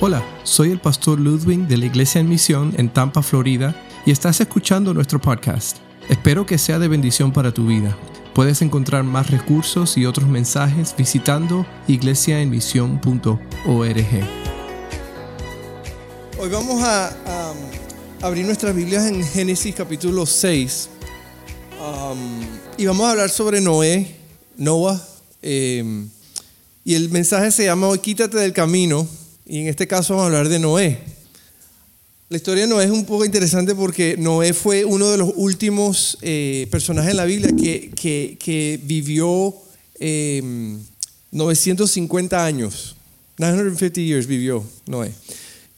Hola, soy el pastor Ludwig de la Iglesia en Misión en Tampa, Florida, y estás escuchando nuestro podcast. Espero que sea de bendición para tu vida. Puedes encontrar más recursos y otros mensajes visitando iglesiaenmisión.org. Hoy vamos a, abrir nuestras Biblias en Génesis capítulo 6 um, y vamos a hablar sobre Noé, Noah, em, y el mensaje se llama quítate del camino y en este caso vamos a hablar de Noé. La historia de Noé es un poco interesante porque Noé fue uno de los últimos eh, personajes en la Biblia que, que, vivió 950 eh, años. 950 years vivió Noé.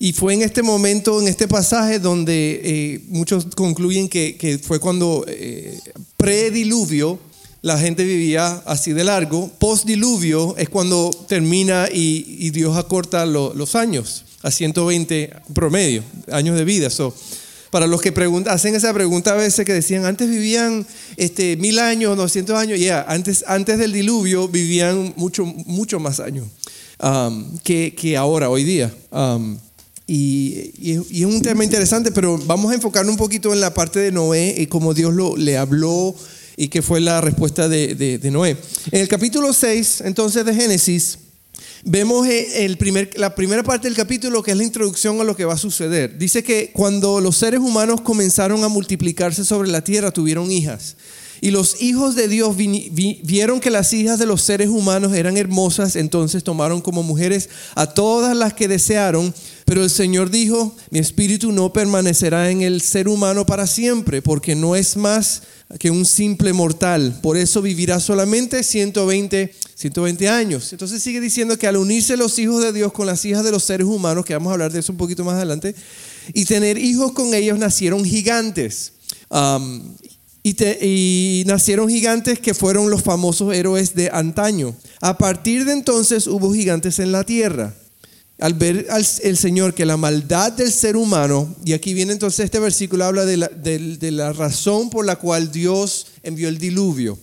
Y fue en este momento, en este pasaje, donde eh, muchos concluyen que, que fue cuando prediluvio la gente vivía así de largo. Post-diluvio es cuando termina y, Dios acorta los años a 120 promedio, años de vida. para los que hacen esa pregunta a veces que decían, antes vivían este, mil años, 200 años, ya, antes, antes del diluvio vivían mucho, mucho más años um, que, que, ahora, hoy día. Um, y, y, es un tema interesante, pero vamos a enfocarnos un poquito en la parte de Noé y cómo Dios lo, le habló y qué fue la respuesta de, Noé. En el capítulo 6, entonces, de Génesis, vemos eh, el primer, la primera parte del capítulo que es la introducción a lo que va a suceder. Dice que cuando los seres humanos comenzaron a multiplicarse sobre la tierra, tuvieron hijas. Y los hijos de Dios vieron que las hijas de los seres humanos eran hermosas, entonces tomaron como mujeres a todas las que desearon. Pero el Señor dijo, mi espíritu no permanecerá en el ser humano para siempre, porque no es más que un simple mortal. Por eso vivirá solamente 120, 120 años. Entonces sigue diciendo que al unirse los hijos de Dios con las hijas de los seres humanos, que vamos a hablar de eso un poquito más adelante, y tener hijos con ellos nacieron gigantes. Y, nacieron gigantes que fueron los famosos héroes de antaño. A partir de entonces hubo gigantes en la tierra al ver el Señor que la maldad del ser humano, y aquí viene entonces este versículo, habla de la, de la razón por la cual Dios envió el diluvio.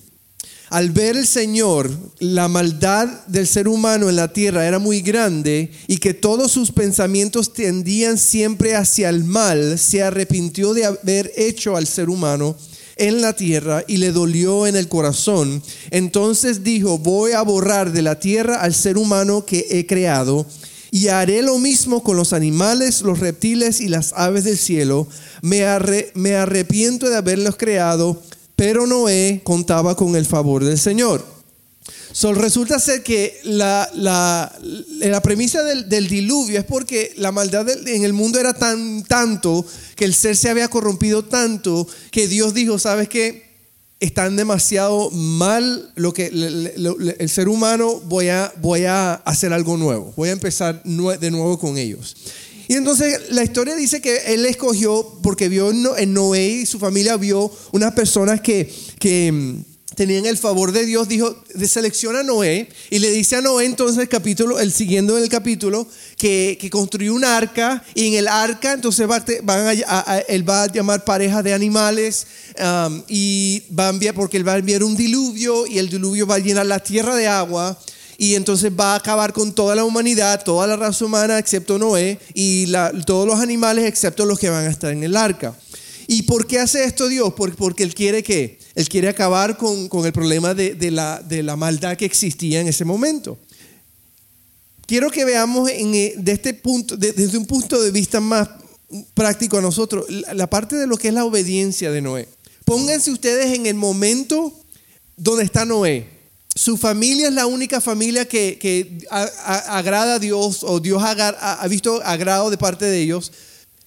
Al ver el Señor la maldad del ser humano en la tierra era muy grande y que todos sus pensamientos tendían siempre hacia el mal, se arrepintió de haber hecho al ser humano en la tierra y le dolió en el corazón. Entonces dijo, voy a borrar de la tierra al ser humano que he creado y haré lo mismo con los animales, los reptiles y las aves del cielo. Me, arrepiento de haberlos creado, pero Noé contaba con el favor del Señor. Resulta ser que la, la, la premisa del, del, diluvio es porque la maldad en el mundo era tan tanto que el ser se había corrompido tanto que Dios dijo, ¿sabes qué? están demasiado mal lo que el ser humano voy a, voy a hacer algo nuevo, voy a empezar de nuevo con ellos. Y entonces la historia dice que él escogió, porque vio en Noé y su familia vio unas personas que, que tenían el favor de Dios, dijo, selecciona a Noé y le dice a Noé entonces el capítulo, el siguiendo en el capítulo, que, que construyó un arca y en el arca entonces va, a, él va a llamar parejas de animales y va a porque él va a enviar un diluvio y el diluvio va a llenar la tierra de agua y entonces va a acabar con toda la humanidad, toda la raza humana excepto Noé y todos los animales excepto los que van a estar en el arca. ¿Y por qué hace esto Dios? Porque Él quiere que Él quiere acabar con, el problema de, la, de, la, maldad que existía en ese momento. Quiero que veamos en, eh, de este punto, desde un punto de vista más práctico a nosotros, la, parte de lo que es la obediencia de Noé. Pónganse ustedes en el momento donde está Noé. Su familia es la única familia que, agrada a Dios o Dios ha, ha, visto agrado de parte de ellos.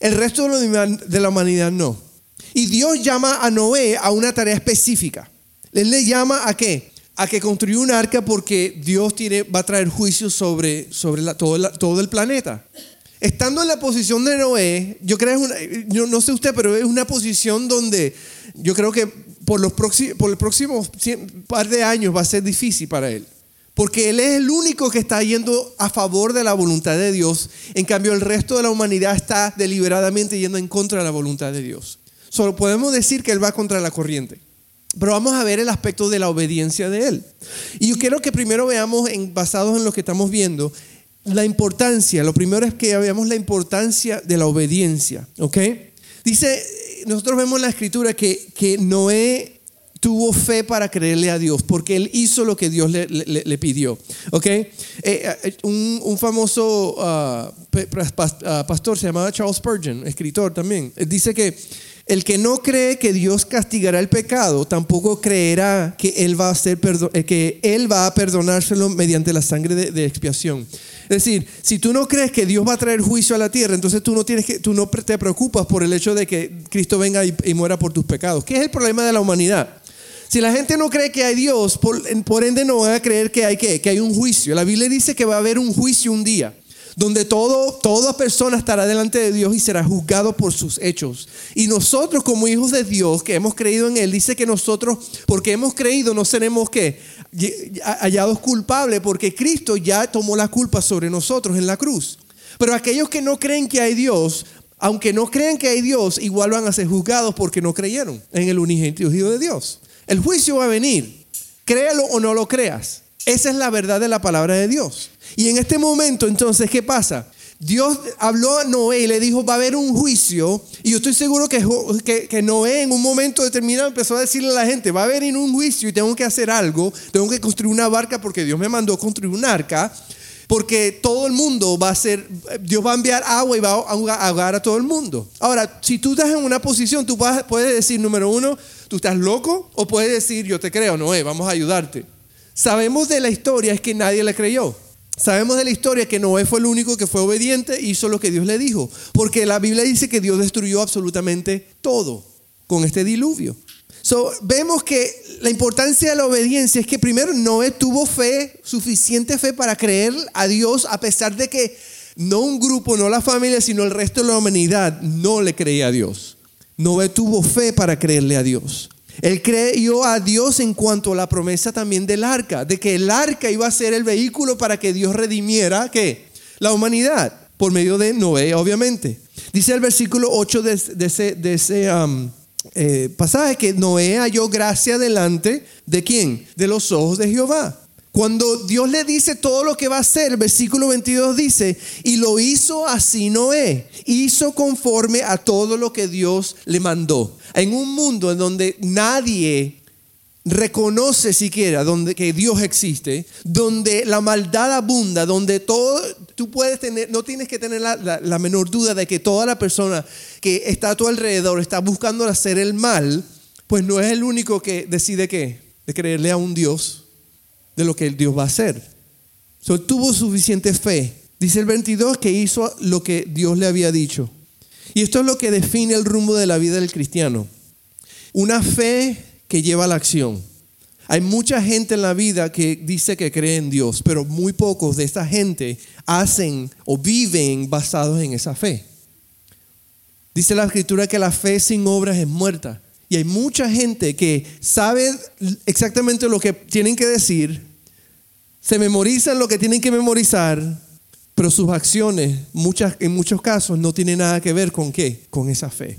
El resto de la humanidad no. Y Dios llama a Noé a una tarea específica. Él le llama a qué? A que construya un arca porque Dios tiene, va a traer juicio sobre, sobre todo, todo, el planeta. Estando en la posición de Noé, yo creo es una, yo no sé usted, pero es una posición donde yo creo que por los, próximos, por los próximos par de años va a ser difícil para él. Porque él es el único que está yendo a favor de la voluntad de Dios. En cambio, el resto de la humanidad está deliberadamente yendo en contra de la voluntad de Dios. Solo podemos decir que Él va contra la corriente. Pero vamos a ver el aspecto de la obediencia de Él. Y yo quiero que primero veamos, basados en lo que estamos viendo, la importancia, lo primero es que veamos la importancia de la obediencia, ¿ok? Dice, nosotros vemos en la escritura que, que Noé tuvo fe para creerle a Dios, porque él hizo lo que Dios le, pidió. ¿Ok? Eh, eh, un, famoso ah, ah, pastor se llamaba Charles Spurgeon, escritor también, dice que el que no cree que Dios castigará el pecado, tampoco creerá que Él va a, eh, que él va a perdonárselo mediante la sangre de, expiación. Es decir, si tú no crees que Dios va a traer juicio a la tierra, entonces tú no, tienes que, tú no te preocupas por el hecho de que Cristo venga y, y muera por tus pecados. ¿Qué es el problema de la humanidad? Si la gente no cree que hay Dios, por, ende no van a creer que hay, que hay un juicio. La Biblia dice que va a haber un juicio un día donde toda persona estará delante de Dios y será juzgado por sus hechos. Y nosotros como hijos de Dios que hemos creído en Él, dice que nosotros, porque hemos creído, no seremos que hallados culpables, porque Cristo ya tomó la culpa sobre nosotros en la cruz. Pero aquellos que no creen que hay Dios, aunque no creen que hay Dios, igual van a ser juzgados porque no creyeron en el unigénito Hijo de Dios. El juicio va a venir, créalo o no lo creas. Esa es la verdad de la palabra de Dios. Y en este momento, entonces, ¿qué pasa? Dios habló a Noé y le dijo, va a haber un juicio. Y yo estoy seguro que, que, Noé en un momento determinado empezó a decirle a la gente, va a haber un juicio y tengo que hacer algo. Tengo que construir una barca porque Dios me mandó construir un arca. Porque todo el mundo va a ser, Dios va a enviar agua y va a ahogar a todo el mundo. Ahora, si tú estás en una posición, tú puedes decir, número uno, ¿Tú estás loco? O puedes decir, yo te creo, Noé, vamos a ayudarte. Sabemos de la historia es que nadie le creyó. Sabemos de la historia que Noé fue el único que fue obediente e hizo lo que Dios le dijo. Porque la Biblia dice que Dios destruyó absolutamente todo con este diluvio. So, vemos que la importancia de la obediencia es que primero Noé tuvo fe, suficiente fe para creer a Dios, a pesar de que no un grupo, no la familia, sino el resto de la humanidad no le creía a Dios. Noé tuvo fe para creerle a Dios. Él creyó a Dios en cuanto a la promesa también del arca, de que el arca iba a ser el vehículo para que Dios redimiera ¿qué? la humanidad, por medio de Noé, obviamente. Dice el versículo 8 de, ese, de ese eh, pasaje que Noé halló gracia delante de quién? De los ojos de Jehová. Cuando Dios le dice todo lo que va a hacer, el versículo 22 dice, y lo hizo así Noé, hizo conforme a todo lo que Dios le mandó. En un mundo en donde nadie reconoce siquiera donde, que Dios existe, donde la maldad abunda, donde todo, tú puedes tener, no tienes que tener la, la menor duda de que toda la persona que está a tu alrededor está buscando hacer el mal, pues no es el único que decide qué, de creerle a un Dios de lo que Dios va a hacer. So, tuvo suficiente fe. Dice el 22 que hizo lo que Dios le había dicho. Y esto es lo que define el rumbo de la vida del cristiano. Una fe que lleva a la acción. Hay mucha gente en la vida que dice que cree en Dios, pero muy pocos de esta gente hacen o viven basados en esa fe. Dice la escritura que la fe sin obras es muerta. Y hay mucha gente que sabe exactamente lo que tienen que decir, se memorizan lo que tienen que memorizar, pero sus acciones muchas, en muchos casos no tienen nada que ver con qué, con esa fe.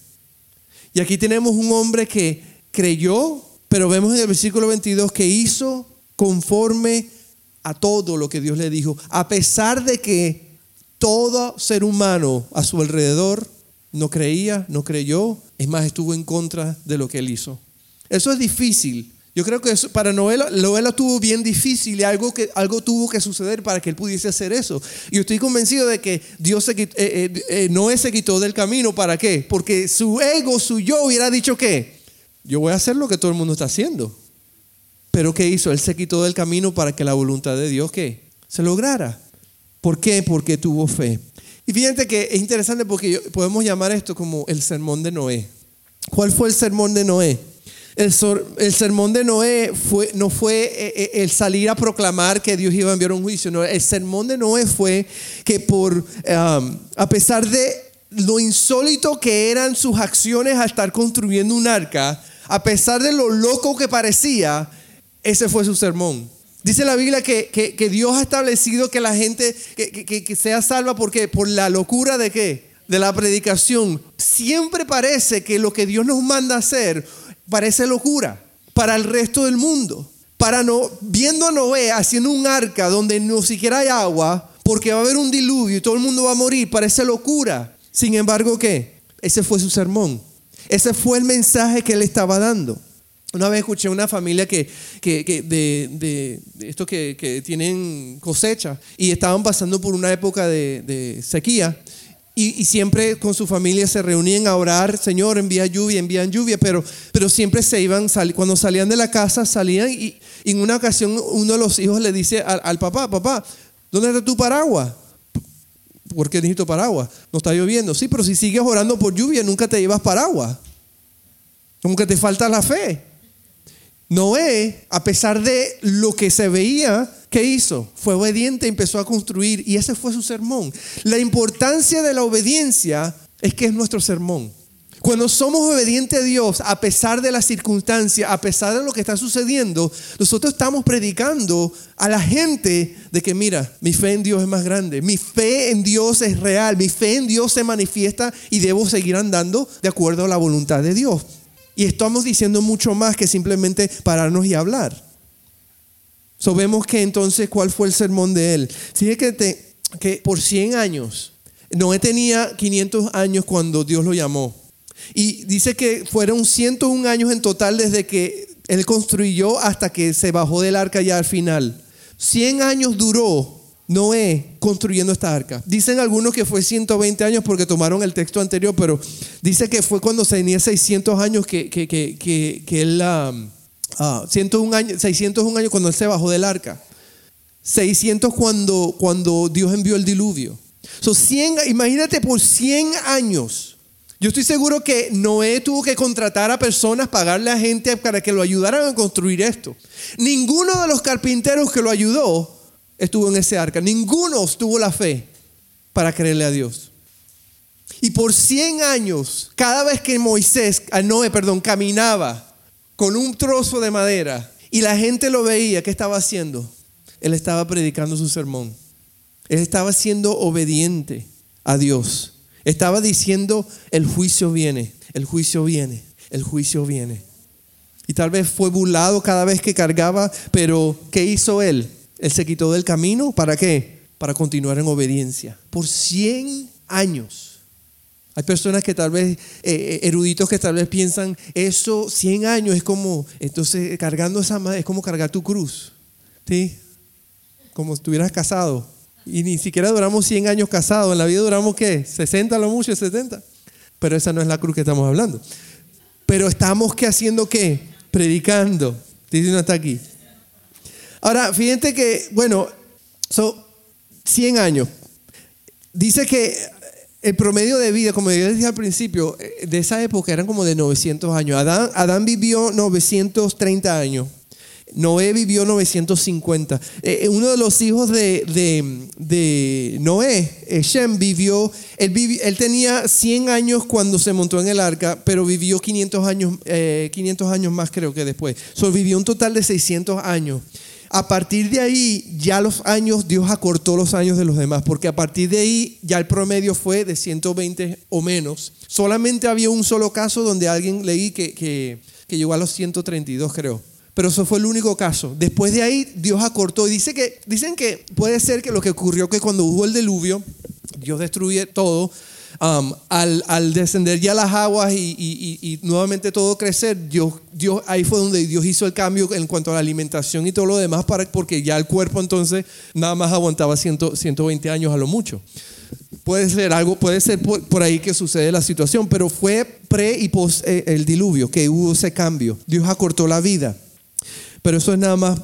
Y aquí tenemos un hombre que creyó, pero vemos en el versículo 22 que hizo conforme a todo lo que Dios le dijo, a pesar de que todo ser humano a su alrededor no creía, no creyó, es más, estuvo en contra de lo que él hizo. Eso es difícil, yo creo que para Noé, Noé tuvo bien difícil y algo, que, algo tuvo que suceder para que él pudiese hacer eso. Y estoy convencido de que Dios se, eh, eh, eh, Noé se quitó del camino. ¿Para qué? Porque su ego, su yo hubiera dicho que yo voy a hacer lo que todo el mundo está haciendo. Pero ¿qué hizo? Él se quitó del camino para que la voluntad de Dios ¿qué? se lograra. ¿Por qué? Porque tuvo fe. Y fíjate que es interesante porque podemos llamar esto como el sermón de Noé. ¿Cuál fue el sermón de Noé? El, sermón de Noé no fue eh, eh, el salir a proclamar que Dios iba a enviar un juicio. El sermón de Noé fue que por, a pesar de lo insólito que eran sus acciones al estar construyendo un arca, a pesar de lo loco que parecía, ese fue su sermón. Dice la Biblia que, que, Dios ha establecido que la gente que, que sea salva porque por la locura de qué? De la predicación. Siempre parece que lo que Dios nos manda hacer parece locura para el resto del mundo. Para no, viendo a Noé haciendo un arca donde no siquiera hay agua, porque va a haber un diluvio y todo el mundo va a morir, parece locura. Sin embargo, ¿qué? Ese fue su sermón. Ese fue el mensaje que él estaba dando. Una vez escuché una familia que, de, estos que, tienen cosecha y estaban pasando por una época de, sequía y, siempre con su familia se reunían a orar, Señor, envía lluvia, envían lluvia, pero, pero siempre se iban, cuando salían de la casa, salían y, en una ocasión uno de los hijos le dice al, al papá, papá, ¿dónde está tu paraguas? ¿Por qué necesito paraguas? No está lloviendo. Sí, pero si sigues orando por lluvia, nunca te llevas paraguas. Como que te falta la fe. Noé, a pesar de lo que se veía, ¿qué hizo? Fue obediente, empezó a construir y ese fue su sermón. La importancia de la obediencia es que es nuestro sermón. Cuando somos obedientes a Dios, a pesar de las circunstancias, a pesar de lo que está sucediendo, nosotros estamos predicando a la gente de que, mira, mi fe en Dios es más grande, mi fe en Dios es real, mi fe en Dios se manifiesta y debo seguir andando de acuerdo a la voluntad de Dios. Y estamos diciendo mucho más que simplemente pararnos y hablar. Sabemos que entonces, ¿cuál fue el sermón de él? Fíjate que por 100 años, Noé tenía 500 años cuando Dios lo llamó. Y dice que fueron 101 años en total desde que él construyó hasta que se bajó del arca ya al final. 100 años duró Noé construyendo esta arca. Dicen algunos que fue 120 años porque tomaron el texto anterior, pero dice que fue cuando se tenía 600 años que, que, que, que él, 101 años, 601 años cuando él se bajó del arca. 600 cuando, cuando Dios envió el diluvio. So 100, imagínate por 100 años. Yo estoy seguro que Noé tuvo que contratar a personas, pagarle a gente para que lo ayudaran a construir esto. Ninguno de los carpinteros que lo ayudó estuvo en ese arca. Ninguno tuvo la fe para creerle a Dios. Y por 100 años, cada vez que Moisés, a Noé, perdón, caminaba con un trozo de madera y la gente lo veía, ¿qué estaba haciendo? Él estaba predicando su sermón. Él estaba siendo obediente a Dios. Estaba diciendo, el juicio viene, el juicio viene, el juicio viene. Y tal vez fue burlado cada vez que cargaba, pero ¿qué hizo él? Él se quitó del camino, ¿para qué? Para continuar en obediencia. Por 100 años. Hay personas que tal vez, eh, eh, eruditos que tal vez piensan, eso 100 años es como, entonces cargando esa madre es como cargar tu cruz. ¿Sí? Como si estuvieras casado. Y ni siquiera duramos 100 años casados. En la vida duramos qué? 60 a lo mucho, 70. Pero esa no es la cruz que estamos hablando. Pero estamos que haciendo qué? Predicando. Dice no está aquí. Ahora, fíjense que, bueno, son 100 años. Dice que el promedio de vida, como yo decía al principio, eh, de esa época eran como de 900 años. Adán, Adán vivió 930 años. Noé vivió 950. Eh, eh, uno de los hijos de, de, Noé, Shem, vivió él, él, tenía 100 años cuando se montó en el arca, pero vivió 500 años, 500 años más creo que después. So, vivió un total de 600 años. A partir de ahí, ya los años, Dios acortó los años de los demás, porque a partir de ahí ya el promedio fue de 120 o menos. Solamente había un solo caso donde alguien leí que, llegó a los 132, creo. Pero eso fue el único caso. Después de ahí, Dios acortó. Y dice que, dicen que puede ser que lo que ocurrió que cuando hubo el diluvio, Dios destruye todo Um, al, descender ya las aguas y, nuevamente todo crecer, Dios, Dios, ahí fue donde Dios hizo el cambio en cuanto a la alimentación y todo lo demás, para, porque ya el cuerpo entonces nada más aguantaba 120 años a lo mucho. Puede ser algo, puede ser por, ahí que sucede la situación, pero fue pre y post eh, el diluvio que hubo ese cambio. Dios acortó la vida. Pero eso es nada más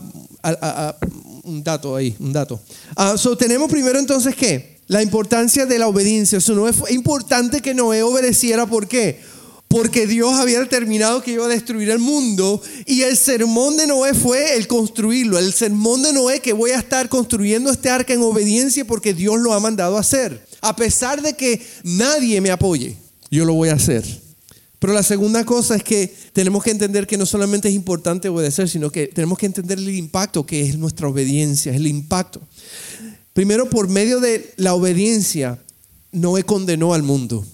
un dato ahí, un dato. Ah, tenemos primero entonces que la importancia de la obediencia. Eso no es importante que Noé obedeciera. ¿Por qué? Porque Dios había determinado que iba a destruir el mundo y el sermón de Noé fue el construirlo. El sermón de Noé que voy a estar construyendo este arca en obediencia porque Dios lo ha mandado a hacer. A pesar de que nadie me apoye, yo lo voy a hacer. Pero la segunda cosa es que tenemos que entender que no solamente es importante obedecer, sino que tenemos que entender el impacto que es nuestra obediencia, el impacto. Primero, por medio de la obediencia, Noé condenó al mundo.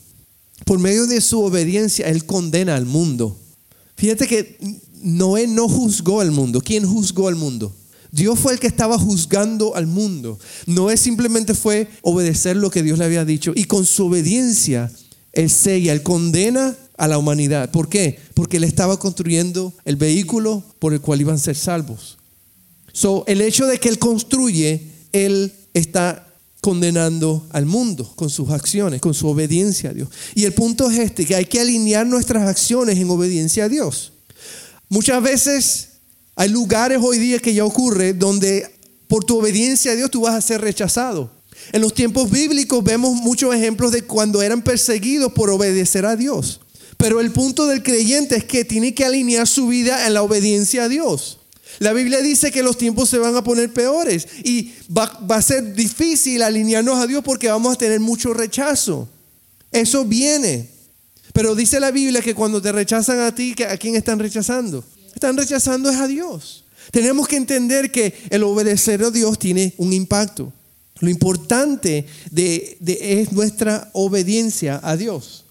Por medio de su obediencia, él condena al mundo. Fíjate que Noé no juzgó al mundo. ¿Quién juzgó al mundo? Dios fue el que estaba juzgando al mundo. No es simplemente fue obedecer lo que Dios le había dicho. Y con su obediencia, Él sella, Él condena a la humanidad. ¿Por qué? Porque Él estaba construyendo el vehículo por el cual iban a ser salvos. So, el hecho de que Él construye, Él está condenando al mundo con sus acciones, con su obediencia a Dios. Y el punto es este, que hay que alinear nuestras acciones en obediencia a Dios. Muchas veces hay lugares hoy día que ya ocurre donde por tu obediencia a Dios tú vas a ser rechazado. En los tiempos bíblicos vemos muchos ejemplos de cuando eran perseguidos por obedecer a Dios. Pero el punto del creyente es que tiene que alinear su vida en la obediencia a Dios. La Biblia dice que los tiempos se van a poner peores y va, a ser difícil alinearnos a Dios porque vamos a tener mucho rechazo. Eso viene. Pero dice la Biblia que cuando te rechazan a ti, ¿a quién están rechazando? Están rechazando es a Dios. Tenemos que entender que el obedecer a Dios tiene un impacto. Lo importante de, es nuestra obediencia a Dios.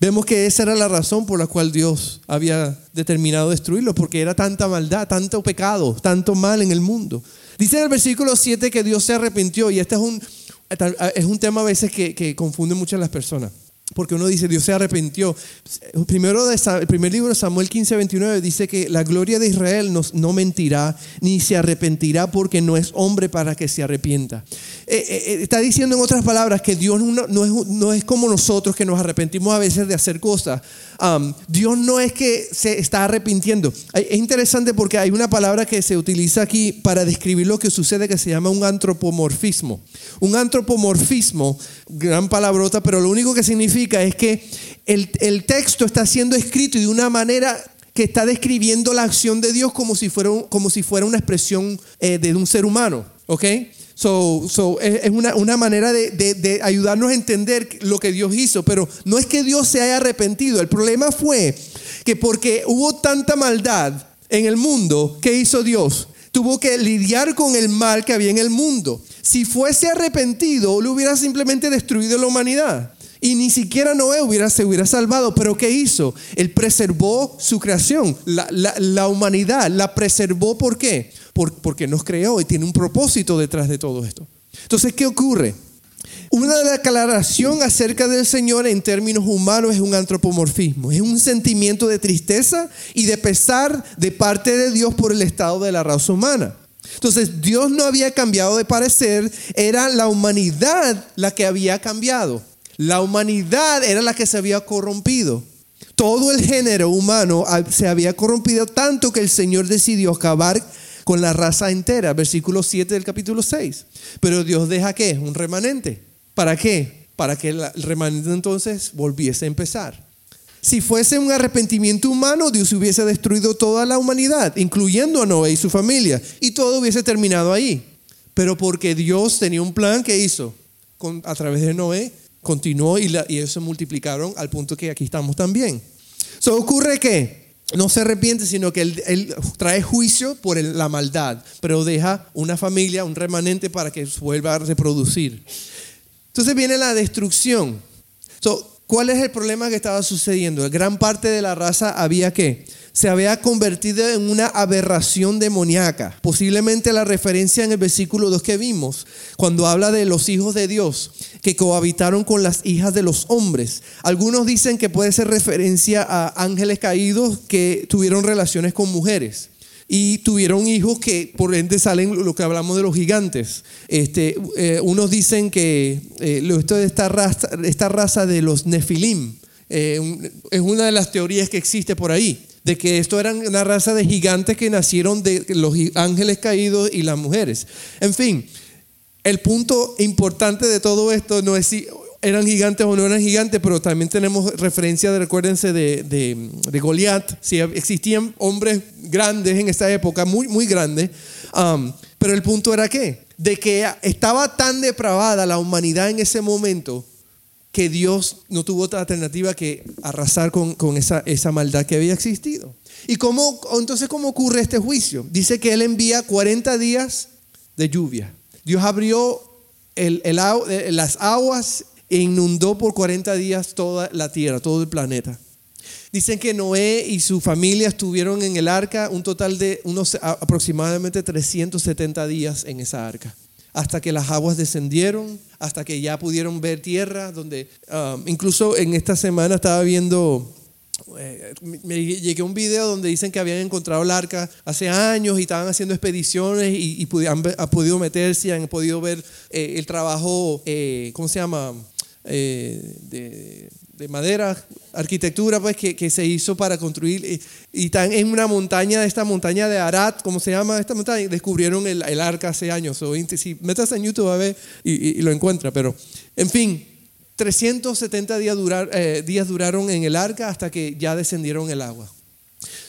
Vemos que esa era la razón por la cual Dios había determinado destruirlo, porque era tanta maldad, tanto pecado, tanto mal en el mundo. Dice en el versículo 7 que Dios se arrepintió, y este es un, es un tema a veces que, que confunde mucho a las personas. Porque uno dice, Dios se arrepintió. Primero el primer libro de Samuel 15, 29 dice que la gloria de Israel no, no mentirá ni se arrepentirá porque no es hombre para que se arrepienta. Eh, eh, eh, está diciendo en otras palabras que Dios no, es, no, es, como nosotros que nos arrepentimos a veces de hacer cosas. Dios no es que se está arrepintiendo. Es interesante porque hay una palabra que se utiliza aquí para describir lo que sucede que se llama un antropomorfismo. Un antropomorfismo, gran palabrota, pero lo único que significa es que el, texto está siendo escrito de una manera que está describiendo la acción de Dios como si fuera, como si fuera una expresión de un ser humano. ¿Ok? So, so, es una, una manera de, de, ayudarnos a entender lo que Dios hizo, pero no es que Dios se haya arrepentido. El problema fue que porque hubo tanta maldad en el mundo, ¿qué hizo Dios? Tuvo que lidiar con el mal que había en el mundo. Si fuese arrepentido, le hubiera simplemente destruido la humanidad. Y ni siquiera Noé hubiera, se hubiera salvado. Pero ¿qué hizo? Él preservó su creación. La, la, la humanidad la preservó. ¿Por qué? porque nos creó y tiene un propósito detrás de todo esto. Entonces, ¿qué ocurre? Una declaración acerca del Señor en términos humanos es un antropomorfismo, es un sentimiento de tristeza y de pesar de parte de Dios por el estado de la raza humana. Entonces Dios no había cambiado de parecer, era la humanidad la que había cambiado. La humanidad era la que se había corrompido. Todo el género humano se había corrompido tanto que el Señor decidió acabar con la raza entera, versículo 7 del capítulo 6. Pero Dios deja qué? Un remanente. ¿Para qué? Para que el remanente entonces volviese a empezar. Si fuese un arrepentimiento humano, Dios hubiese destruido toda la humanidad, incluyendo a Noé y su familia, y todo hubiese terminado ahí. Pero porque Dios tenía un plan que hizo a través de Noé, continuó y, y ellos se multiplicaron al punto que aquí estamos también. So, ocurre que no se arrepiente, sino que él, trae juicio por la maldad, pero deja una familia, un remanente para que vuelva a reproducir. Entonces viene la destrucción. ¿Cuál es el problema que estaba sucediendo? Gran parte de la raza había que se había convertido en una aberración demoníaca. Posiblemente la referencia en el versículo 2 que vimos, cuando habla de los hijos de Dios que cohabitaron con las hijas de los hombres. Algunos dicen que puede ser referencia a ángeles caídos que tuvieron relaciones con mujeres y tuvieron hijos que por ende salen lo que hablamos de los gigantes. Este, eh, unos dicen que eh, esto de esta raza, esta raza de los nefilim eh, es una de las teorías que existe por ahí de que esto eran una raza de gigantes que nacieron de los ángeles caídos y las mujeres. En fin, el punto importante de todo esto no es si eran gigantes o no eran gigantes, pero también tenemos referencia, de, recuérdense, de, de, Goliat, si existían hombres grandes en esta época, muy, muy grandes, um, pero el punto era qué? De que estaba tan depravada la humanidad en ese momento que Dios no tuvo otra alternativa que arrasar con, esa, esa, maldad que había existido. ¿Y cómo, entonces cómo ocurre este juicio? Dice que Él envía 40 días de lluvia. Dios abrió el, las aguas e inundó por 40 días toda la tierra, todo el planeta. Dicen que Noé y su familia estuvieron en el arca un total de unos aproximadamente 370 días en esa arca, hasta que las aguas descendieron, hasta que ya pudieron ver tierra, donde um, incluso en esta semana estaba viendo eh, me llegué a un video donde dicen que habían encontrado el arca hace años y estaban haciendo expediciones y, han, podido meterse han podido ver eh, el trabajo, eh, ¿cómo se llama? De, madera, arquitectura, pues que, se hizo para construir. Y, están en una montaña, esta montaña de Arat, ¿cómo se llama esta montaña? Descubrieron el, arca hace años. O, si metas en YouTube a ver y, y lo encuentra. Pero, en fin, 370 días, eh, días duraron en el arca hasta que ya descendieron el agua.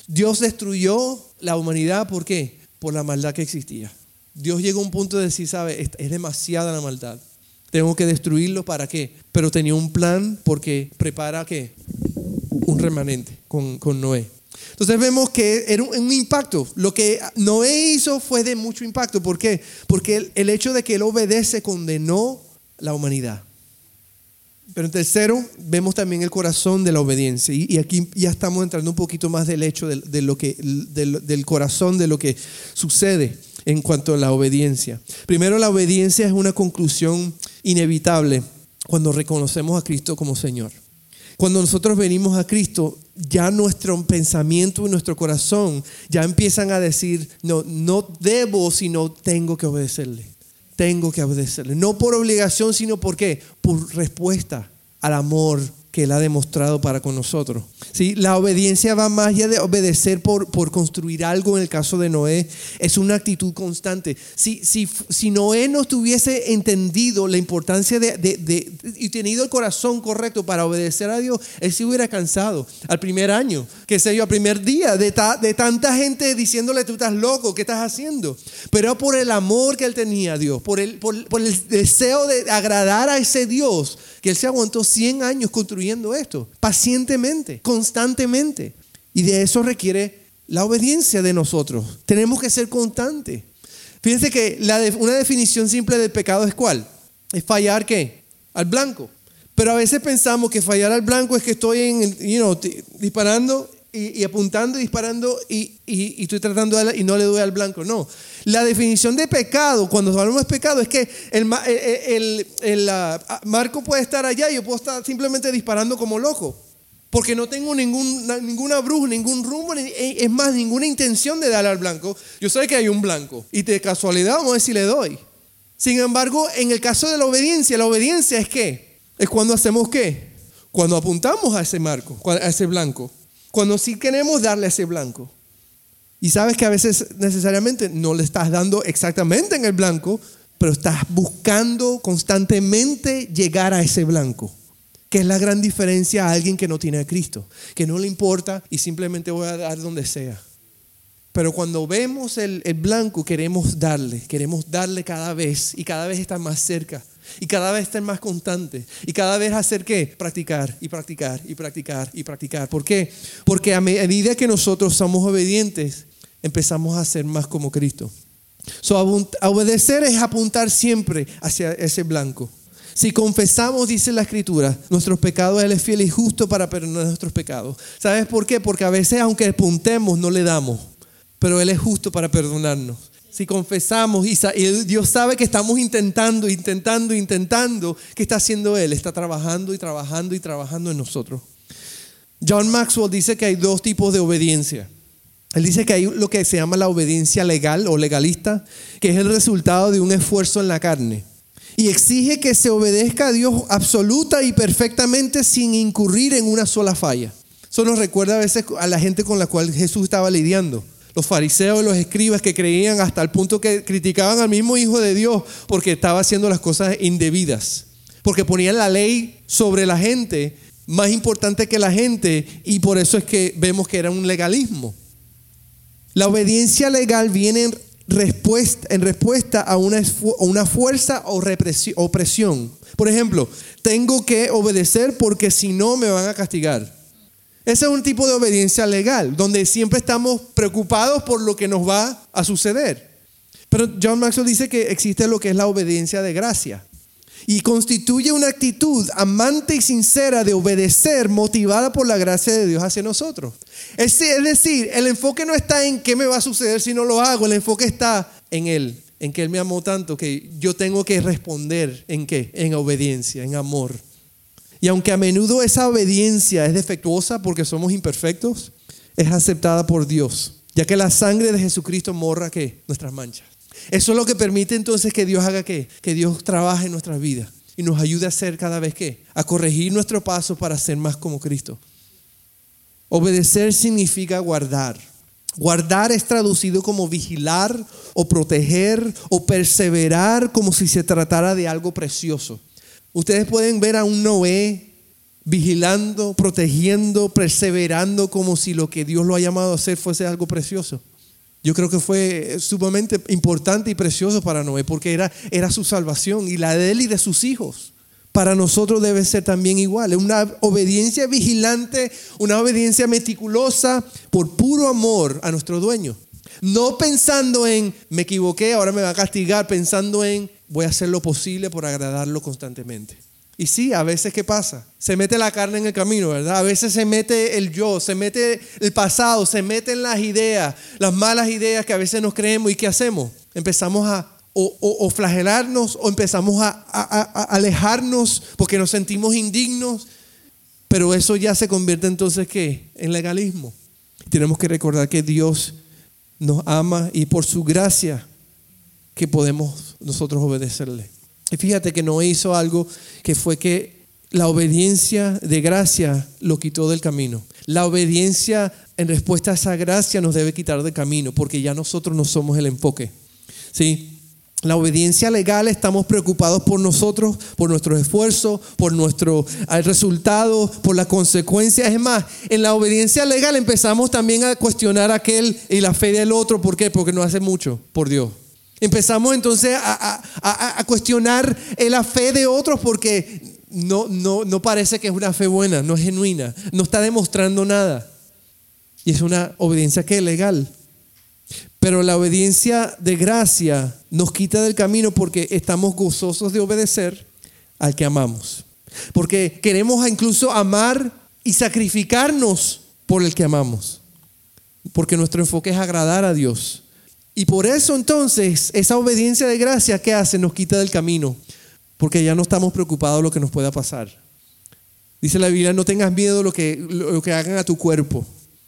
Dios destruyó la humanidad, ¿por qué? Por la maldad que existía. Dios llegó a un punto de decir, sabe, es demasiada la maldad. Tengo que destruirlo para qué. Pero tenía un plan porque prepara qué? Un remanente con, Noé. Entonces vemos que era un, impacto. Lo que Noé hizo fue de mucho impacto. ¿Por qué? Porque el hecho de que él obedece condenó la humanidad. Pero en tercero, vemos también el corazón de la obediencia. Y, aquí ya estamos entrando un poquito más del hecho de, lo que, del, corazón de lo que sucede en cuanto a la obediencia. Primero, la obediencia es una conclusión inevitable cuando reconocemos a Cristo como Señor. Cuando nosotros venimos a Cristo, ya nuestro pensamiento y nuestro corazón ya empiezan a decir, no, no debo, sino tengo que obedecerle tengo que obedecerle. No por obligación, sino por Por respuesta al amor que Él ha demostrado para con nosotros. ¿Sí? La obediencia va más allá de obedecer por, por construir algo, en el caso de Noé, es una actitud constante. Si, si, si Noé no tuviese entendido la importancia de, de, y tenido el corazón correcto para obedecer a Dios, él se hubiera cansado al primer año, que sé yo, al primer día, de, de tanta gente diciéndole, tú estás loco, ¿qué estás haciendo? Pero por el amor que él tenía a Dios, por el, por el deseo de agradar a ese Dios, que él se aguantó 100 años construyendo esto, pacientemente, constantemente. Y de eso requiere la obediencia de nosotros. Tenemos que ser constantes. Fíjense que una definición simple del pecado es cuál? Es fallar qué? Al blanco. Pero a veces pensamos que fallar al blanco es que estoy en, disparando y, apuntando y disparando y, estoy tratando de, y no le doy al blanco. No. La definición de pecado, cuando hablamos de pecado, es que el, el, el, ah, marco puede estar allá y yo puedo estar simplemente disparando como loco. Porque no tengo ningún, ninguna bruja, ningún rumbo, eh, es más, ninguna intención de darle al blanco. Yo sé que hay un blanco y de casualidad vamos a ver si le doy. Sin embargo, en el caso de la obediencia, la obediencia es qué? Es cuando hacemos qué? Cuando apuntamos a ese marco, a ese blanco. Cuando sí queremos darle ese blanco. Y sabes que a veces necesariamente no le estás dando exactamente en el blanco, pero estás buscando constantemente llegar a ese blanco. Que es la gran diferencia a alguien que no tiene a Cristo, que no le importa y simplemente voy a dar donde sea. Pero cuando vemos el, el blanco queremos darle, queremos darle cada vez y cada vez estar más cerca y cada vez estar más constante. Y cada vez hacer qué? Practicar y practicar y practicar y practicar. ¿Por qué? Porque a medida que nosotros somos obedientes, empezamos a ser más como Cristo. So, obedecer es apuntar siempre hacia ese blanco. Si confesamos, dice la escritura, nuestros pecados, Él es fiel y justo para perdonar nuestros pecados. ¿Sabes por qué? Porque a veces, aunque apuntemos, no le damos. Pero Él es justo para perdonarnos si confesamos y, Dios sabe que estamos intentando, intentando, intentando, ¿qué está haciendo Él? Está trabajando y trabajando y trabajando en nosotros. John Maxwell dice que hay dos tipos de obediencia. Él dice que hay lo que se llama la obediencia legal o legalista, que es el resultado de un esfuerzo en la carne. Y exige que se obedezca a Dios absoluta y perfectamente sin incurrir en una sola falla. Eso nos recuerda a veces a la gente con la cual Jesús estaba lidiando los fariseos y los escribas que creían hasta el punto que criticaban al mismo Hijo de Dios porque estaba haciendo las cosas indebidas, porque ponían la ley sobre la gente más importante que la gente y por eso es que vemos que era un legalismo. La obediencia legal viene en respuesta, a una, una fuerza o opresión. Por ejemplo, tengo que obedecer porque si no me van a castigar. Ese es un tipo de obediencia legal, donde siempre estamos preocupados por lo que nos va a suceder. Pero John Maxwell dice que existe lo que es la obediencia de gracia. y constituye una actitud amante y sincera de obedecer motivada por la gracia de Dios hacia nosotros. Es, decir, el enfoque no está en qué me va a suceder si no lo hago, el enfoque está en Él, en que Él me amó tanto que yo tengo que responder en qué, en obediencia, en amor. Y aunque a menudo esa obediencia es defectuosa porque somos imperfectos, es aceptada por Dios, ya que la sangre de Jesucristo morra ¿qué? nuestras manchas. Eso es lo que permite entonces que Dios haga qué? Que Dios trabaje en nuestras vidas y nos ayude a hacer cada vez que, a corregir nuestro paso para ser más como Cristo. Obedecer significa guardar. Guardar es traducido como vigilar o proteger o perseverar como si se tratara de algo precioso. Ustedes pueden ver a un Noé vigilando, protegiendo, perseverando como si lo que Dios lo ha llamado a hacer fuese algo precioso. Yo creo que fue sumamente importante y precioso para Noé porque era, era su salvación y la de él y de sus hijos. Para nosotros debe ser también igual. Una obediencia vigilante, una obediencia meticulosa por puro amor a nuestro dueño. No pensando en, me equivoqué, ahora me va a castigar, pensando en, voy a hacer lo posible por agradarlo constantemente. Y sí, a veces ¿qué pasa? Se mete la carne en el camino, ¿verdad? A veces se mete el yo, se mete el pasado, se meten las ideas, las malas ideas que a veces nos creemos y ¿qué hacemos? Empezamos a o, flagelarnos o empezamos a, alejarnos porque nos sentimos indignos, pero eso ya se convierte entonces ¿qué? En legalismo. Tenemos que recordar que Dios nos ama y por su gracia que podemos nosotros obedecerle. Y fíjate que no hizo algo que fue que la obediencia de gracia lo quitó del camino. La obediencia en respuesta a esa gracia nos debe quitar del camino, porque ya nosotros no somos el enfoque. ¿Sí? La obediencia legal estamos preocupados por nosotros, por nuestros esfuerzos, por nuestro resultado, por las consecuencias. Es más, en la obediencia legal empezamos también a cuestionar aquel y la fe del otro. ¿Por qué? Porque no hace mucho por Dios. Empezamos entonces a, cuestionar la fe de otros porque no, no, parece que es una fe buena, no es genuina, no está demostrando nada. Y es una obediencia que es legal. Pero la obediencia de gracia nos quita del camino porque estamos gozosos de obedecer al que amamos. Porque queremos incluso amar y sacrificarnos por el que amamos. Porque nuestro enfoque es agradar a Dios. Y por eso entonces esa obediencia de gracia que hace nos quita del camino, porque ya no estamos preocupados de lo que nos pueda pasar. Dice la Biblia, no tengas miedo lo que, lo que hagan a tu cuerpo.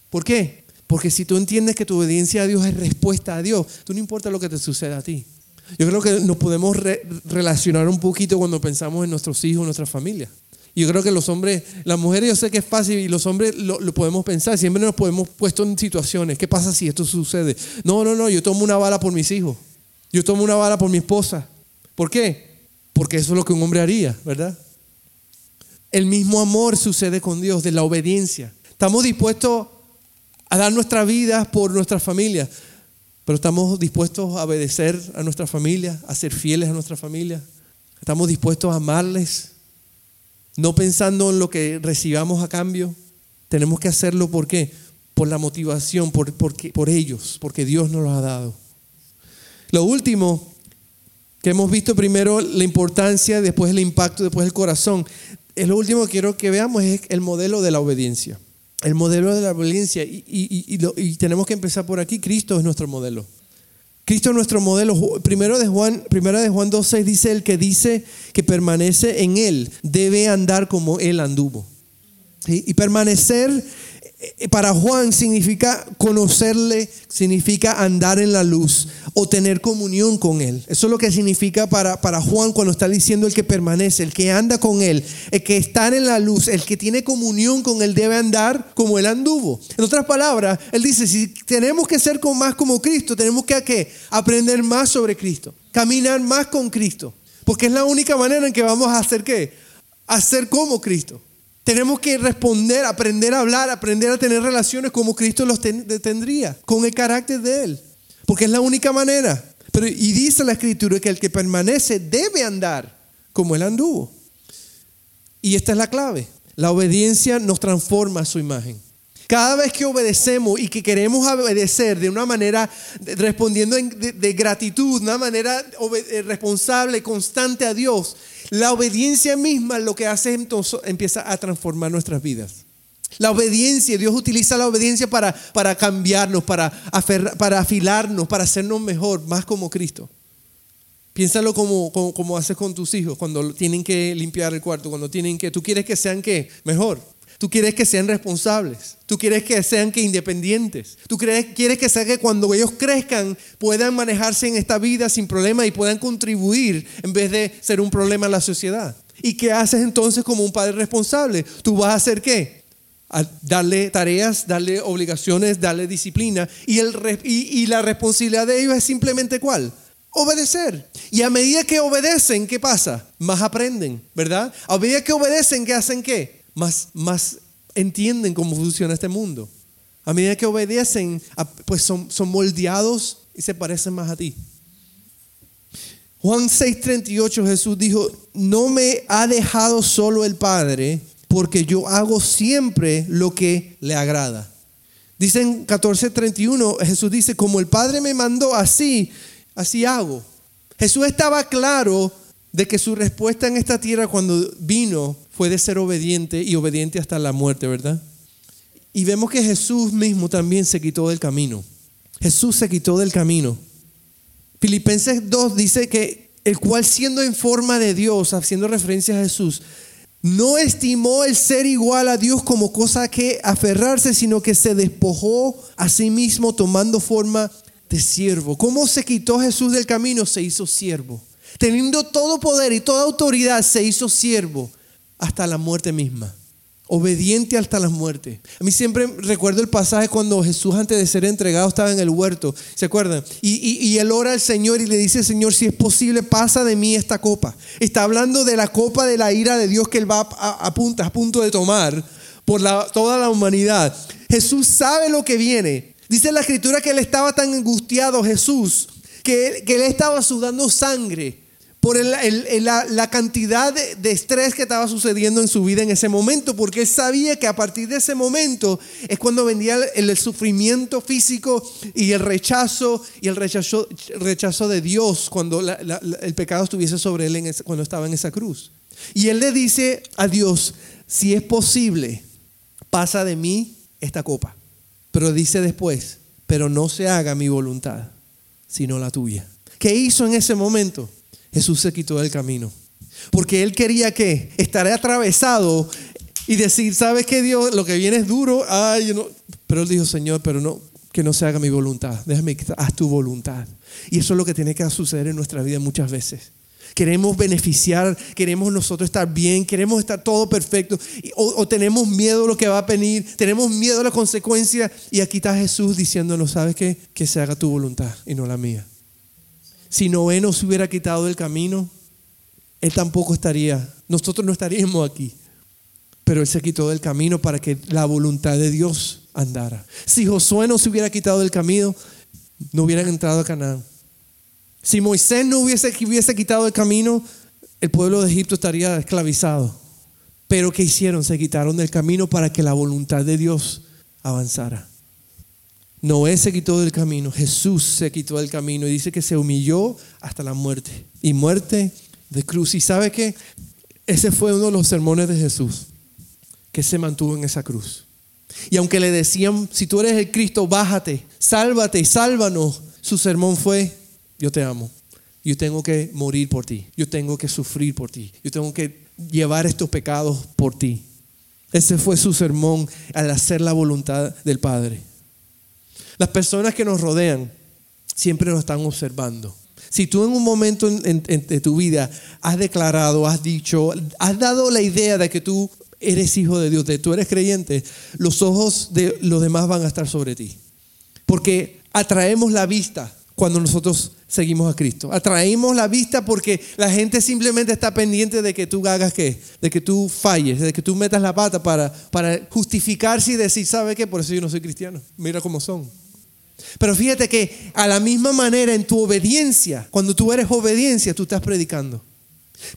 ¿Por qué? Porque si tú entiendes que tu obediencia a Dios es respuesta a Dios, tú no importa lo que te suceda a ti. Yo creo que nos podemos relacionar un poquito cuando pensamos en nuestros hijos, en nuestra familia. Yo creo que los hombres, las mujeres yo sé que es fácil y los hombres lo, podemos pensar, siempre nos podemos puesto en situaciones, ¿qué pasa si esto sucede? No, no, no, yo tomo una bala por mis hijos, yo tomo una bala por mi esposa. ¿Por qué? Porque eso es lo que un hombre haría, ¿verdad? El mismo amor sucede con Dios, de la obediencia. Estamos dispuestos a dar nuestra vida por nuestra familia, pero estamos dispuestos a obedecer a nuestra familia, a ser fieles a nuestra familia. Estamos dispuestos a amarles, no pensando en lo que recibamos a cambio. Tenemos que hacerlo ¿por qué? Por la motivación, por, por ellos, porque Dios nos lo ha dado. Lo último que hemos visto primero la importancia, después el impacto, después el corazón. Es lo último que quiero que veamos es el modelo de la obediencia. El modelo de la obediencia. Y, y tenemos que empezar por aquí. Cristo es nuestro modelo. Cristo es nuestro modelo. Primero de Juan, primera de Juan 2.6 dice, el que dice que permanece en Él debe andar como Él anduvo. Y permanecer para Juan significa conocerle, significa andar en la luz o tener comunión con Él. Eso es lo que significa para, para Juan cuando está diciendo el que permanece, el que anda con Él, el que está en la luz, el que tiene comunión con Él debe andar como Él anduvo. En otras palabras, Él dice, si tenemos que ser más como Cristo, tenemos que aprender más sobre Cristo, caminar más con Cristo, porque es la única manera en que vamos a hacer qué? A como Cristo. Tenemos que responder, aprender a hablar, aprender a tener relaciones como Cristo los tendría, con el carácter de Él. Porque es la única manera. Pero, y dice la Escritura que el que permanece debe andar como Él anduvo. Y esta es la clave. La obediencia nos transforma a su imagen. Cada vez que obedecemos y que queremos obedecer de una manera, respondiendo de, gratitud, de una manera eh, responsable, constante a Dios, la obediencia misma lo que hace entonces empieza a transformar nuestras vidas. La obediencia, Dios utiliza la obediencia para, para cambiarnos, para, para afilarnos, para hacernos mejor, más como Cristo. Piénsalo como, como, haces con tus hijos cuando tienen que limpiar el cuarto, cuando tienen que, tú quieres que sean qué, mejor. Tú quieres que sean responsables. Tú quieres que sean que independientes. Tú quieres, quieres que sean que cuando ellos crezcan puedan manejarse en esta vida sin problema y puedan contribuir en vez de ser un problema en la sociedad. ¿Y qué haces entonces como un padre responsable? Tú vas a hacer qué? darle tareas, darle obligaciones, darle disciplina. Y, el, y la responsabilidad de ellos es simplemente cuál? Obedecer. Y a medida que obedecen, ¿qué pasa? Más aprenden, ¿verdad? A medida que obedecen, ¿qué hacen qué? Más, más entienden cómo funciona este mundo. A medida que obedecen, pues son, son moldeados y se parecen más a ti. Juan 6:38 Jesús dijo, no me ha dejado solo el Padre, porque yo hago siempre lo que le agrada. Dice en 14:31 Jesús dice, como el Padre me mandó así, así hago. Jesús estaba claro de que su respuesta en esta tierra cuando vino fue de ser obediente y obediente hasta la muerte, ¿verdad? Y vemos que Jesús mismo también se quitó del camino. Jesús se quitó del camino. Filipenses 2 dice que el cual siendo en forma de Dios, haciendo referencia a Jesús, no estimó el ser igual a Dios como cosa que aferrarse, sino que se despojó a sí mismo tomando forma de siervo. ¿Cómo se quitó Jesús del camino? Se hizo siervo. Teniendo todo poder y toda autoridad, se hizo siervo hasta la muerte misma. Obediente hasta la muerte. A mí siempre recuerdo el pasaje cuando Jesús antes de ser entregado estaba en el huerto. ¿Se acuerdan? Y, él ora al Señor y le dice, Señor, si es posible, pasa de mí esta copa. Está hablando de la copa de la ira de Dios que él va a, punto, a punto de tomar por toda la humanidad. Jesús sabe lo que viene. Dice la escritura que él estaba tan angustiado, Jesús, que, que él estaba sudando sangre por la, cantidad de, estrés que estaba sucediendo en su vida en ese momento, porque él sabía que a partir de ese momento es cuando vendía el, sufrimiento físico y el rechazo y el rechazo, de Dios cuando el pecado estuviese sobre él cuando estaba en esa cruz. Y él le dice a Dios, si es posible, pasa de mí esta copa. Pero dice después, pero no se haga mi voluntad, sino la tuya. ¿Qué hizo en ese momento? Jesús se quitó del camino. Porque él quería que estar atravesado y decir, ¿sabes qué Dios? Lo que viene es duro. Ay, no. Pero él dijo, Señor, pero no, que no se haga mi voluntad. Déjame, haz tu voluntad. Y eso es lo que tiene que suceder en nuestra vida muchas veces. Queremos beneficiar, queremos nosotros estar bien, queremos estar todo perfecto. O, tenemos miedo a lo que va a venir, tenemos miedo a la consecuencia. Y aquí está Jesús diciéndonos, ¿sabes qué? Que se haga tu voluntad y no la mía. Si Noé no se hubiera quitado del camino, él tampoco estaría, nosotros no estaríamos aquí. Pero él se quitó del camino para que la voluntad de Dios andara. Si Josué no se hubiera quitado del camino, no hubieran entrado a Canaán. Si Moisés no hubiese quitado el camino, el pueblo de Egipto estaría esclavizado. Pero ¿qué hicieron? Se quitaron del camino para que la voluntad de Dios avanzara. Noé se quitó del camino, Jesús se quitó del camino y dice que se humilló hasta la muerte. Y muerte de cruz. Y sabe que ese fue uno de los sermones de Jesús, que se mantuvo en esa cruz. Y aunque le decían, si tú eres el Cristo, bájate, sálvate y sálvanos, su sermón fue, yo te amo. Yo tengo que morir por ti. Yo tengo que sufrir por ti. Yo tengo que llevar estos pecados por ti. Ese fue su sermón al hacer la voluntad del Padre. Las personas que nos rodean siempre nos están observando. Si tú en un momento de tu vida has declarado, has dicho, has dado la idea de que tú eres hijo de Dios, de que tú eres creyente, los ojos de los demás van a estar sobre ti. Porque atraemos la vista cuando nosotros seguimos a Cristo. Atraímos la vista porque la gente simplemente está pendiente de que tú hagas qué, de que tú falles, de que tú metas la pata para, para justificarse y decir, ¿sabe qué? Por eso yo no soy cristiano. Mira cómo son. Pero fíjate que a la misma manera en tu obediencia, cuando tú eres obediencia, tú estás predicando.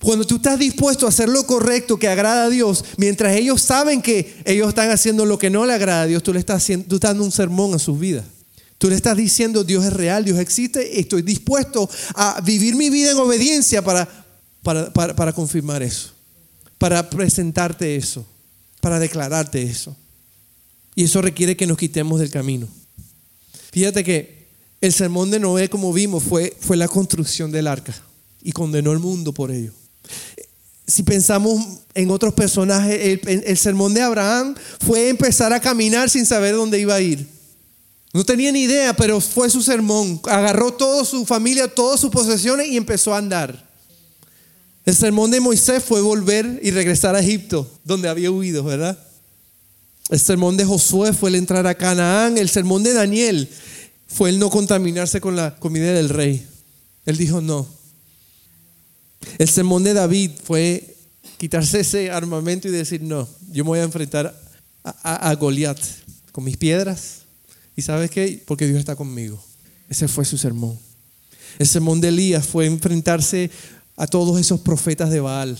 Cuando tú estás dispuesto a hacer lo correcto que agrada a Dios, mientras ellos saben que ellos están haciendo lo que no le agrada a Dios, tú le estás, haciendo, tú estás dando un sermón a sus vidas. Tú le estás diciendo, Dios es real, Dios existe, estoy dispuesto a vivir mi vida en obediencia para, para, para confirmar eso, para presentarte eso, para declararte eso. Y eso requiere que nos quitemos del camino. Fíjate que el sermón de Noé, como vimos, fue, fue la construcción del arca y condenó al mundo por ello. Si pensamos en otros personajes, el, sermón de Abraham fue empezar a caminar sin saber dónde iba a ir. No tenía ni idea, pero fue su sermón. Agarró toda su familia, todas sus posesiones y empezó a andar. El sermón de Moisés fue volver y regresar a Egipto, donde había huido, ¿verdad? El sermón de Josué fue el entrar a Canaán. El sermón de Daniel fue el no contaminarse con la comida del rey. Él dijo no. El sermón de David fue quitarse ese armamento y decir, no, yo me voy a enfrentar a, Goliat con mis piedras. ¿Y sabes qué? Porque Dios está conmigo. Ese fue su sermón. El sermón de Elías fue enfrentarse a todos esos profetas de Baal.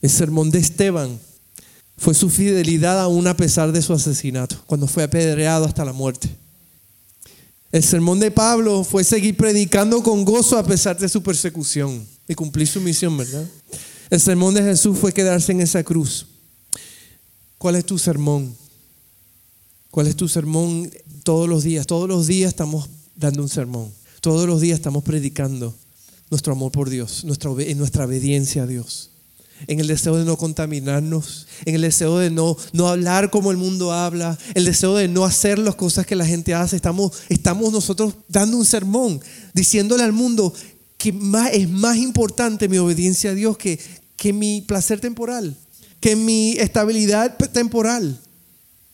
El sermón de Esteban fue su fidelidad aún a pesar de su asesinato, cuando fue apedreado hasta la muerte. El sermón de Pablo fue seguir predicando con gozo a pesar de su persecución y cumplir su misión, ¿verdad? El sermón de Jesús fue quedarse en esa cruz. ¿Cuál es tu sermón? ¿Cuál es tu sermón todos los días? Todos los días estamos dando un sermón. Todos los días estamos predicando nuestro amor por Dios, nuestra, nuestra obediencia a Dios en el deseo de no contaminarnos, en el deseo de no, no hablar como el mundo habla, el deseo de no hacer las cosas que la gente hace. Estamos, estamos nosotros dando un sermón, diciéndole al mundo que más, es más importante mi obediencia a Dios que, que mi placer temporal, que mi estabilidad temporal.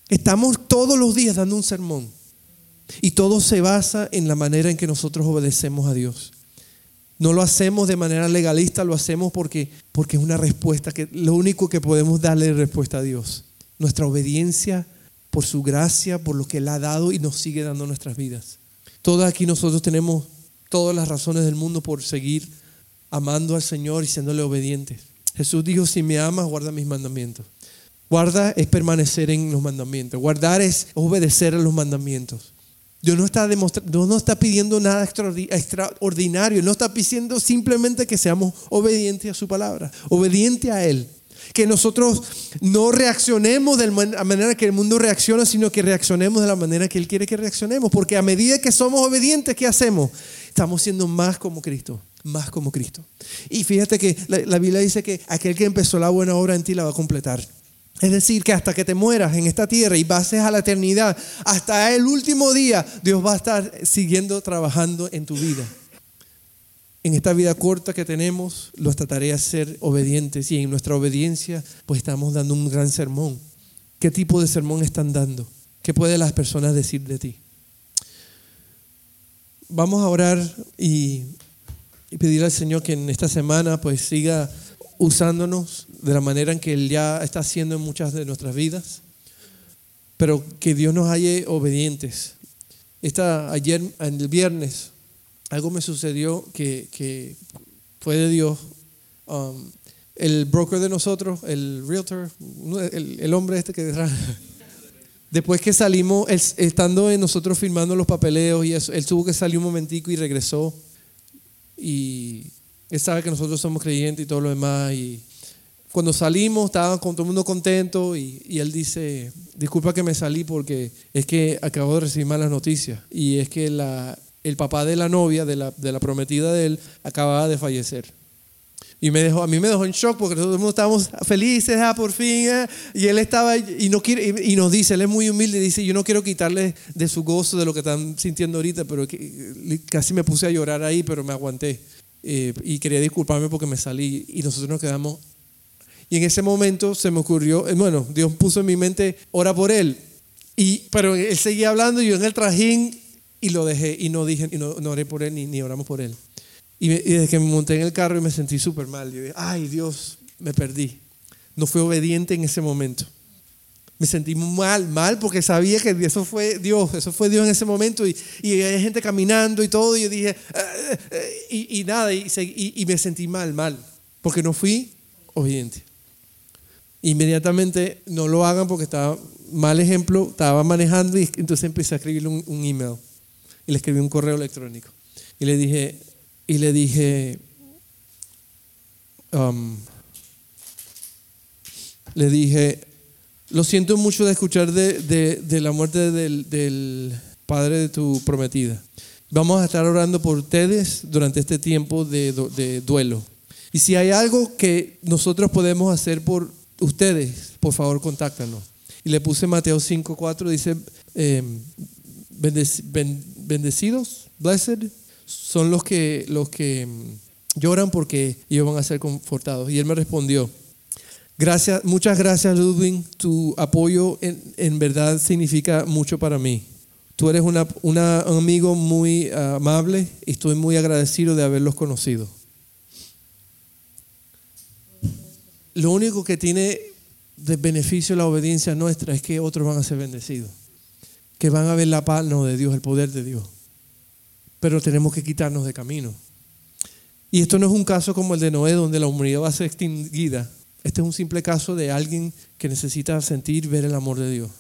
Estamos todos los días dando un sermón. Y todo se basa en la manera en que nosotros obedecemos a Dios. No lo hacemos de manera legalista, lo hacemos porque, porque es una respuesta, que lo único que podemos darle respuesta a Dios. Nuestra obediencia por su gracia, por lo que Él ha dado y nos sigue dando nuestras vidas. Todos aquí nosotros tenemos todas las razones del mundo por seguir amando al Señor y siéndole obedientes. Jesús dijo, si me amas, guarda mis mandamientos. Guarda es permanecer en los mandamientos. Guardar es obedecer a los mandamientos. Dios no está, no está pidiendo nada extraordinario, no está pidiendo simplemente que seamos obedientes a su palabra, obediente a Él. Que nosotros no reaccionemos de la manera que el mundo reacciona, sino que reaccionemos de la manera que Él quiere que reaccionemos. Porque a medida que somos obedientes, ¿qué hacemos? Estamos siendo más como Cristo, más como Cristo. Y fíjate que la, la Biblia dice que aquel que empezó la buena obra en ti la va a completar. Es decir, que hasta que te mueras en esta tierra y pases a la eternidad, hasta el último día, Dios va a estar siguiendo trabajando en tu vida. En esta vida corta que tenemos, nuestra tarea es ser obedientes y en nuestra obediencia, pues estamos dando un gran sermón. ¿Qué tipo de sermón están dando? ¿Qué pueden las personas decir de ti? Vamos a orar y, y pedir al Señor que en esta semana pues siga usándonos de la manera en que Él ya está haciendo en muchas de nuestras vidas, pero que Dios nos halle obedientes. Esta, ayer, el viernes, algo me sucedió que, fue de Dios. Um, el broker de nosotros, el realtor, el, hombre este que detrás, después que salimos, estando en nosotros firmando los papeleos y eso, él tuvo que salir un momentico y regresó. Y él sabe que nosotros somos creyentes y todo lo demás. Y cuando salimos, estaba con todo el mundo contento y, él dice, disculpa que me salí porque es que acabo de recibir malas noticias. Y es que el papá de la novia, de la, de la prometida de él, acababa de fallecer. Y me dejó, a mí me dejó en shock porque mundo estábamos felices, ah, por fin. Ah, y él estaba, y, no quiere, y, nos dice, él es muy humilde, dice, yo no quiero quitarle de su gozo, de lo que están sintiendo ahorita, pero casi me puse a llorar ahí, pero me aguanté. Eh, y quería disculparme porque me salí y nosotros nos quedamos. Y en ese momento se me ocurrió, eh, bueno, Dios puso en mi mente, ora por él. Y, pero él seguía hablando y yo en el trajín y lo dejé y no dije, y no, oré por él ni, ni oramos por él. Y, desde que me monté en el carro y me sentí súper mal, yo dije, ay Dios, me perdí. No fui obediente en ese momento. Me sentí mal, mal, porque sabía que eso fue Dios, eso fue Dios en ese momento y, y hay gente caminando y todo. Y yo dije, ah, y, nada, y, y, me sentí mal, mal, porque no fui obediente. Inmediatamente no lo hagan porque estaba mal ejemplo, estaba manejando y entonces empecé a escribirle un, un email y le escribí un correo electrónico. Y le dije, y le dije, um, le dije, lo siento mucho de escuchar de, la muerte del, padre de tu prometida. Vamos a estar orando por ustedes durante este tiempo de, duelo. Y si hay algo que nosotros podemos hacer por ustedes, por favor, contáctanos. Y le puse Mateo 5.4, dice, em, bendecidos, blessed, son los que, los que lloran porque ellos van a ser confortados. Y él me respondió, Gracias, muchas gracias Ludwig, tu apoyo en, verdad significa mucho para mí. Tú eres una, un amigo muy amable y estoy muy agradecido de haberlos conocido. Lo único que tiene de beneficio la obediencia nuestra es que otros van a ser bendecidos, que van a ver la paz de Dios, el poder de Dios. Pero tenemos que quitarnos de camino. Y esto no es un caso como el de Noé, donde la humanidad va a ser extinguida este es un simple caso de alguien que necesita sentir, ver el amor de Dios.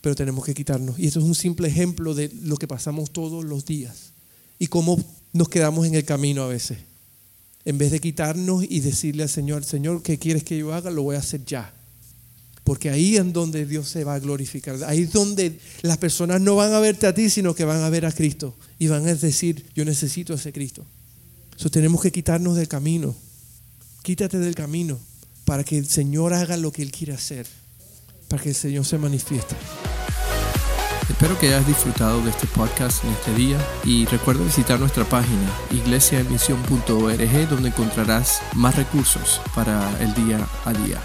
Pero tenemos que quitarnos. Y esto es un simple ejemplo de lo que pasamos todos los días. Y cómo nos quedamos en el camino a veces. En vez de quitarnos y decirle al Señor, Señor, ¿qué quieres que yo haga? Lo voy a hacer ya. Porque ahí es donde Dios se va a glorificar. Ahí es donde las personas no van a verte a ti, sino que van a ver a Cristo. Y van a decir, yo necesito a ese Cristo. Entonces tenemos que quitarnos del camino. Quítate del camino para que el Señor haga lo que Él quiere hacer, para que el Señor se manifieste. Espero que hayas disfrutado de este podcast en este día y recuerda visitar nuestra página iglesiaemisión.org donde encontrarás más recursos para el día a día.